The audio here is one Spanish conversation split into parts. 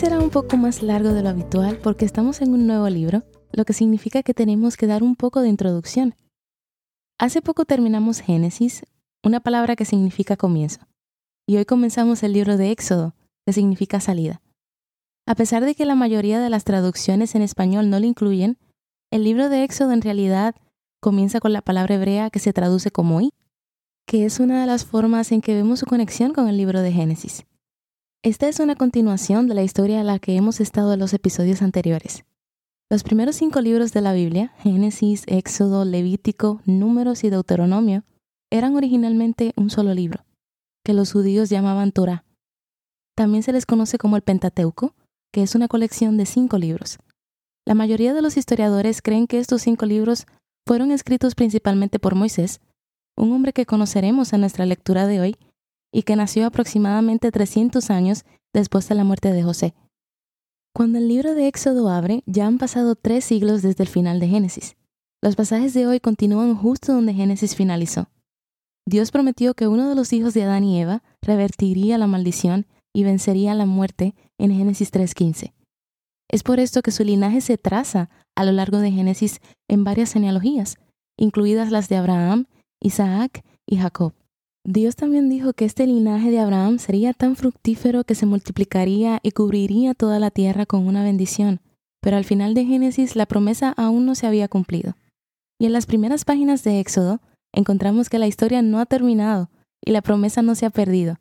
Será un poco más largo de lo habitual porque estamos en un nuevo libro, lo que significa que tenemos que dar un poco de introducción. Hace poco terminamos Génesis, una palabra que significa comienzo, y hoy comenzamos el libro de Éxodo, que significa salida. A pesar de que la mayoría de las traducciones en español no lo incluyen, el libro de Éxodo en realidad comienza con la palabra hebrea que se traduce como I, que es una de las formas en que vemos su conexión con el libro de Génesis. Esta es una continuación de la historia a la que hemos estado en los episodios anteriores. Los primeros cinco libros de la Biblia, Génesis, Éxodo, Levítico, Números y Deuteronomio, eran originalmente un solo libro, que los judíos llamaban Torah. También se les conoce como el Pentateuco, que es una colección de cinco libros. La mayoría de los historiadores creen que estos cinco libros fueron escritos principalmente por Moisés, un hombre que conoceremos en nuestra lectura de hoy y que nació aproximadamente 300 años después de la muerte de José. Cuando el libro de Éxodo abre, ya han pasado tres siglos desde el final de Génesis. Los pasajes de hoy continúan justo donde Génesis finalizó. Dios prometió que uno de los hijos de Adán y Eva revertiría la maldición y vencería la muerte en Génesis 3.15. Es por esto que su linaje se traza a lo largo de Génesis en varias genealogías, incluidas las de Abraham, Isaac y Jacob. Dios también dijo que este linaje de Abraham sería tan fructífero que se multiplicaría y cubriría toda la tierra con una bendición, pero al final de Génesis la promesa aún no se había cumplido. Y en las primeras páginas de Éxodo encontramos que la historia no ha terminado y la promesa no se ha perdido,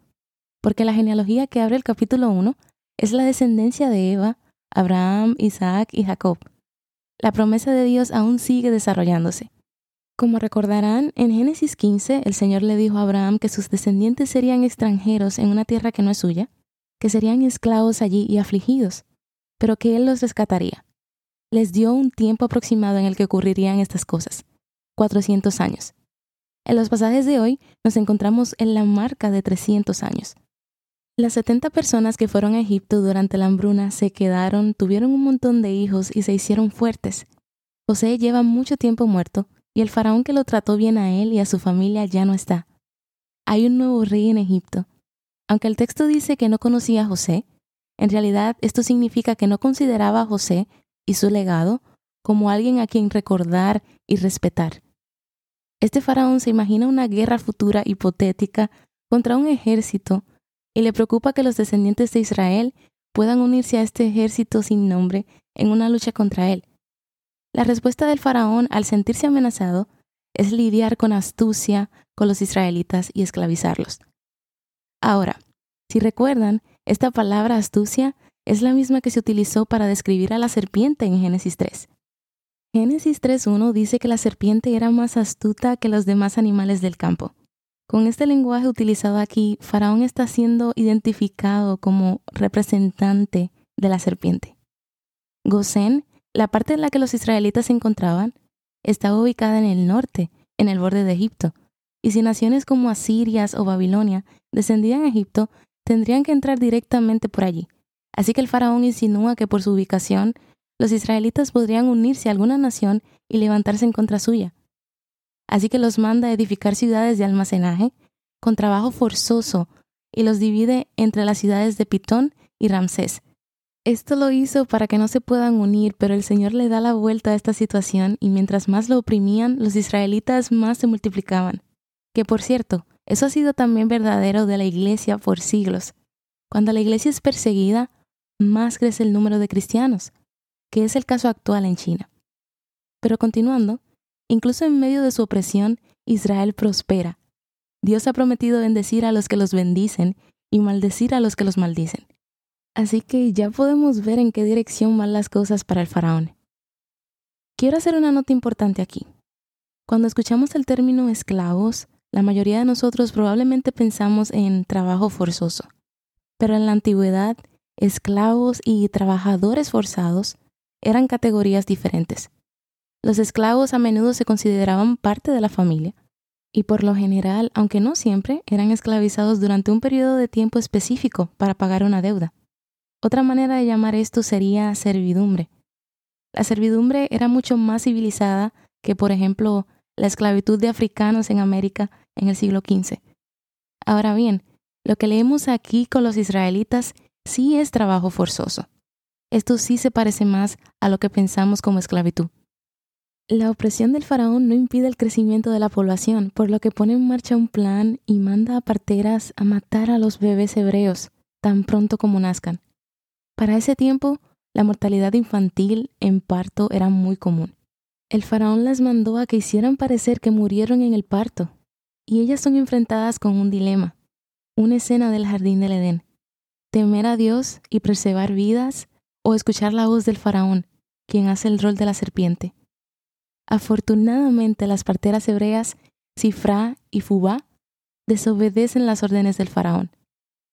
porque la genealogía que abre el capítulo 1 es la descendencia de Eva, Abraham, Isaac y Jacob. La promesa de Dios aún sigue desarrollándose. Como recordarán, en Génesis 15 el Señor le dijo a Abraham que sus descendientes serían extranjeros en una tierra que no es suya, que serían esclavos allí y afligidos, pero que Él los rescataría. Les dio un tiempo aproximado en el que ocurrirían estas cosas, 400 años. En los pasajes de hoy nos encontramos en la marca de 300 años. Las 70 personas que fueron a Egipto durante la hambruna se quedaron, tuvieron un montón de hijos y se hicieron fuertes. José lleva mucho tiempo muerto y el faraón que lo trató bien a él y a su familia ya no está. Hay un nuevo rey en Egipto. Aunque el texto dice que no conocía a José, en realidad esto significa que no consideraba a José y su legado como alguien a quien recordar y respetar. Este faraón se imagina una guerra futura hipotética contra un ejército y le preocupa que los descendientes de Israel puedan unirse a este ejército sin nombre en una lucha contra él. La respuesta del faraón al sentirse amenazado es lidiar con astucia con los israelitas y esclavizarlos. Ahora, si recuerdan, esta palabra astucia es la misma que se utilizó para describir a la serpiente en Génesis 3. Génesis 3.1 dice que la serpiente era más astuta que los demás animales del campo. Con este lenguaje utilizado aquí, Faraón está siendo identificado como representante de la serpiente. Gosén la parte en la que los israelitas se encontraban estaba ubicada en el norte, en el borde de Egipto, y si naciones como Asirias o Babilonia descendían a Egipto, tendrían que entrar directamente por allí. Así que el faraón insinúa que por su ubicación, los israelitas podrían unirse a alguna nación y levantarse en contra suya. Así que los manda a edificar ciudades de almacenaje con trabajo forzoso y los divide entre las ciudades de Pitón y Ramsés, esto lo hizo para que no se puedan unir, pero el Señor le da la vuelta a esta situación y mientras más lo oprimían, los israelitas más se multiplicaban. Que por cierto, eso ha sido también verdadero de la iglesia por siglos. Cuando la iglesia es perseguida, más crece el número de cristianos, que es el caso actual en China. Pero continuando, incluso en medio de su opresión, Israel prospera. Dios ha prometido bendecir a los que los bendicen y maldecir a los que los maldicen. Así que ya podemos ver en qué dirección van las cosas para el faraón. Quiero hacer una nota importante aquí. Cuando escuchamos el término esclavos, la mayoría de nosotros probablemente pensamos en trabajo forzoso. Pero en la antigüedad, esclavos y trabajadores forzados eran categorías diferentes. Los esclavos a menudo se consideraban parte de la familia y por lo general, aunque no siempre, eran esclavizados durante un periodo de tiempo específico para pagar una deuda. Otra manera de llamar esto sería servidumbre. La servidumbre era mucho más civilizada que, por ejemplo, la esclavitud de africanos en América en el siglo XV. Ahora bien, lo que leemos aquí con los israelitas sí es trabajo forzoso. Esto sí se parece más a lo que pensamos como esclavitud. La opresión del faraón no impide el crecimiento de la población, por lo que pone en marcha un plan y manda a parteras a matar a los bebés hebreos tan pronto como nazcan. Para ese tiempo, la mortalidad infantil en parto era muy común. El faraón las mandó a que hicieran parecer que murieron en el parto, y ellas son enfrentadas con un dilema, una escena del jardín del Edén. Temer a Dios y preservar vidas o escuchar la voz del faraón, quien hace el rol de la serpiente. Afortunadamente las parteras hebreas, Sifra y Fubá, desobedecen las órdenes del faraón.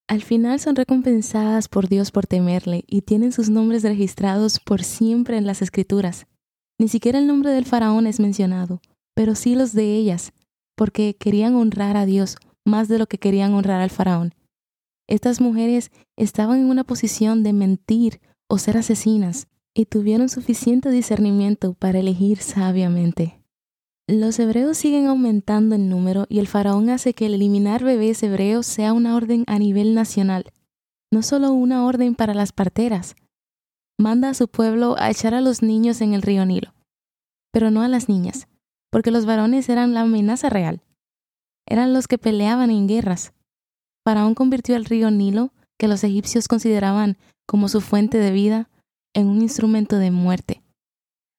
Al final son recompensadas por Dios por temerle y tienen sus nombres registrados por siempre en las escrituras. Ni siquiera el nombre del faraón es mencionado, pero sí los de ellas, porque querían honrar a Dios más de lo que querían honrar al faraón. Estas mujeres estaban en una posición de mentir o ser asesinas, y tuvieron suficiente discernimiento para elegir sabiamente. Los hebreos siguen aumentando en número y el faraón hace que el eliminar bebés hebreos sea una orden a nivel nacional, no solo una orden para las parteras. Manda a su pueblo a echar a los niños en el río Nilo, pero no a las niñas, porque los varones eran la amenaza real. Eran los que peleaban en guerras. Faraón convirtió el río Nilo, que los egipcios consideraban como su fuente de vida, en un instrumento de muerte.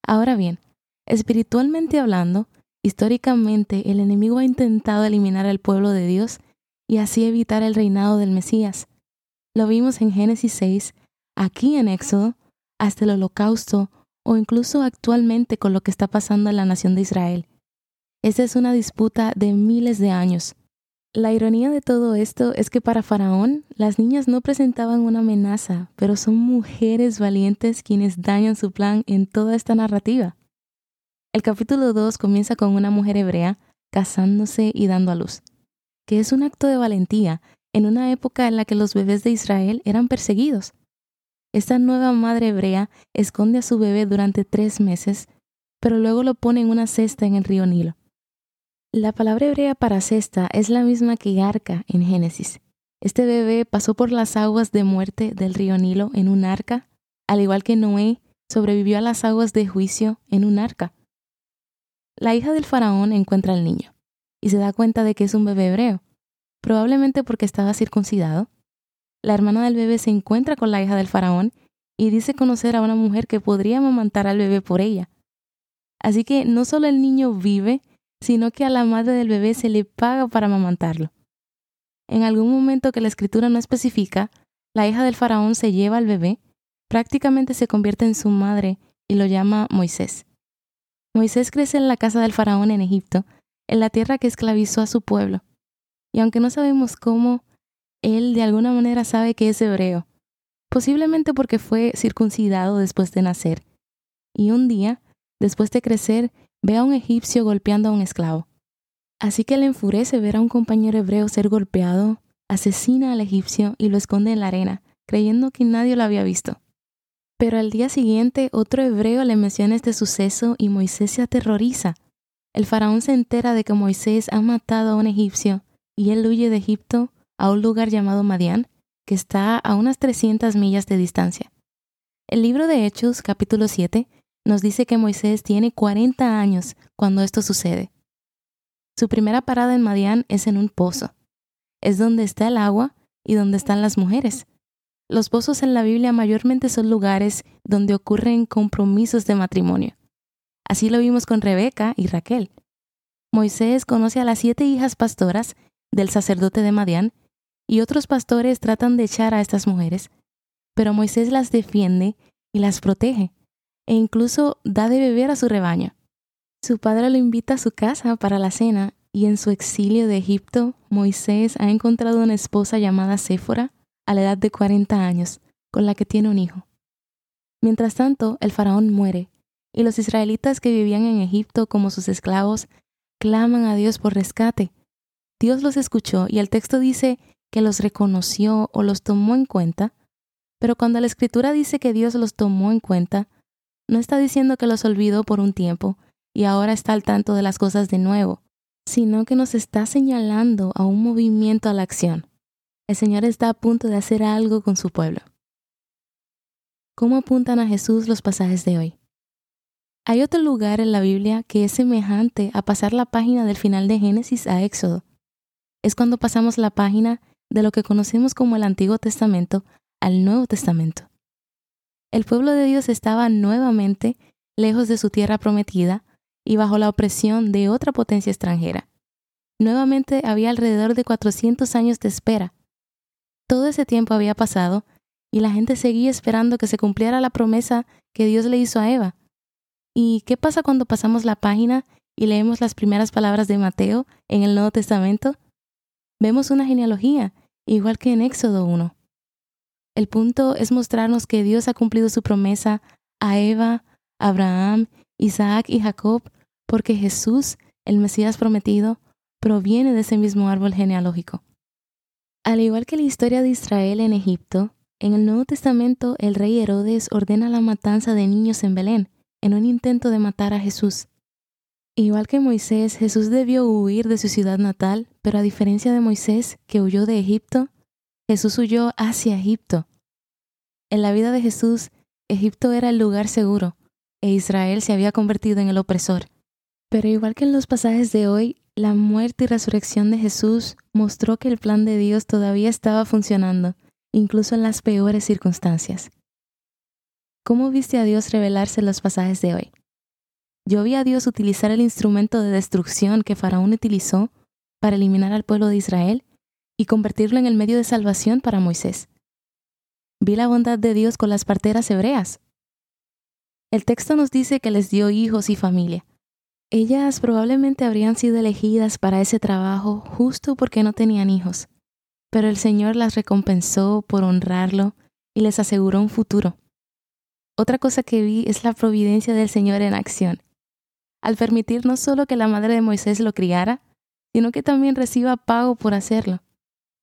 Ahora bien, espiritualmente hablando, históricamente el enemigo ha intentado eliminar al pueblo de Dios y así evitar el reinado del Mesías. Lo vimos en Génesis 6, aquí en Éxodo, hasta el holocausto o incluso actualmente con lo que está pasando en la nación de Israel. Esta es una disputa de miles de años. La ironía de todo esto es que para Faraón las niñas no presentaban una amenaza, pero son mujeres valientes quienes dañan su plan en toda esta narrativa. El capítulo 2 comienza con una mujer hebrea casándose y dando a luz, que es un acto de valentía en una época en la que los bebés de Israel eran perseguidos. Esta nueva madre hebrea esconde a su bebé durante tres meses, pero luego lo pone en una cesta en el río Nilo. La palabra hebrea para cesta es la misma que arca en Génesis. Este bebé pasó por las aguas de muerte del río Nilo en un arca, al igual que Noé sobrevivió a las aguas de juicio en un arca. La hija del faraón encuentra al niño y se da cuenta de que es un bebé hebreo, probablemente porque estaba circuncidado. La hermana del bebé se encuentra con la hija del faraón y dice conocer a una mujer que podría amamantar al bebé por ella. Así que no solo el niño vive, sino que a la madre del bebé se le paga para amamantarlo. En algún momento que la escritura no especifica, la hija del faraón se lleva al bebé, prácticamente se convierte en su madre y lo llama Moisés. Moisés crece en la casa del faraón en Egipto, en la tierra que esclavizó a su pueblo. Y aunque no sabemos cómo, él de alguna manera sabe que es hebreo, posiblemente porque fue circuncidado después de nacer. Y un día, después de crecer, ve a un egipcio golpeando a un esclavo. Así que le enfurece ver a un compañero hebreo ser golpeado, asesina al egipcio y lo esconde en la arena, creyendo que nadie lo había visto. Pero al día siguiente otro hebreo le menciona este suceso y Moisés se aterroriza. El faraón se entera de que Moisés ha matado a un egipcio y él huye de Egipto a un lugar llamado Madián, que está a unas 300 millas de distancia. El libro de Hechos, capítulo 7, nos dice que Moisés tiene 40 años cuando esto sucede. Su primera parada en Madián es en un pozo. Es donde está el agua y donde están las mujeres. Los pozos en la Biblia mayormente son lugares donde ocurren compromisos de matrimonio. Así lo vimos con Rebeca y Raquel. Moisés conoce a las siete hijas pastoras del sacerdote de Madián y otros pastores tratan de echar a estas mujeres, pero Moisés las defiende y las protege e incluso da de beber a su rebaño. Su padre lo invita a su casa para la cena y en su exilio de Egipto, Moisés ha encontrado una esposa llamada Séfora a la edad de 40 años, con la que tiene un hijo. Mientras tanto, el faraón muere, y los israelitas que vivían en Egipto como sus esclavos claman a Dios por rescate. Dios los escuchó y el texto dice que los reconoció o los tomó en cuenta, pero cuando la escritura dice que Dios los tomó en cuenta, no está diciendo que los olvidó por un tiempo y ahora está al tanto de las cosas de nuevo, sino que nos está señalando a un movimiento a la acción. El Señor está a punto de hacer algo con su pueblo. ¿Cómo apuntan a Jesús los pasajes de hoy? Hay otro lugar en la Biblia que es semejante a pasar la página del final de Génesis a Éxodo. Es cuando pasamos la página de lo que conocemos como el Antiguo Testamento al Nuevo Testamento. El pueblo de Dios estaba nuevamente lejos de su tierra prometida y bajo la opresión de otra potencia extranjera. Nuevamente había alrededor de 400 años de espera. Todo ese tiempo había pasado y la gente seguía esperando que se cumpliera la promesa que Dios le hizo a Eva. ¿Y qué pasa cuando pasamos la página y leemos las primeras palabras de Mateo en el Nuevo Testamento? Vemos una genealogía, igual que en Éxodo 1. El punto es mostrarnos que Dios ha cumplido su promesa a Eva, Abraham, Isaac y Jacob, porque Jesús, el Mesías prometido, proviene de ese mismo árbol genealógico. Al igual que la historia de Israel en Egipto, en el Nuevo Testamento el rey Herodes ordena la matanza de niños en Belén, en un intento de matar a Jesús. Igual que Moisés, Jesús debió huir de su ciudad natal, pero a diferencia de Moisés, que huyó de Egipto, Jesús huyó hacia Egipto. En la vida de Jesús, Egipto era el lugar seguro, e Israel se había convertido en el opresor. Pero igual que en los pasajes de hoy, la muerte y resurrección de Jesús mostró que el plan de Dios todavía estaba funcionando, incluso en las peores circunstancias. ¿Cómo viste a Dios revelarse en los pasajes de hoy? Yo vi a Dios utilizar el instrumento de destrucción que Faraón utilizó para eliminar al pueblo de Israel y convertirlo en el medio de salvación para Moisés. Vi la bondad de Dios con las parteras hebreas. El texto nos dice que les dio hijos y familia. Ellas probablemente habrían sido elegidas para ese trabajo justo porque no tenían hijos, pero el Señor las recompensó por honrarlo y les aseguró un futuro. Otra cosa que vi es la providencia del Señor en acción. Al permitir no solo que la madre de Moisés lo criara, sino que también reciba pago por hacerlo.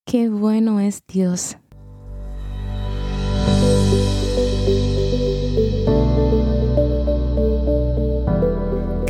Qué bueno es Dios.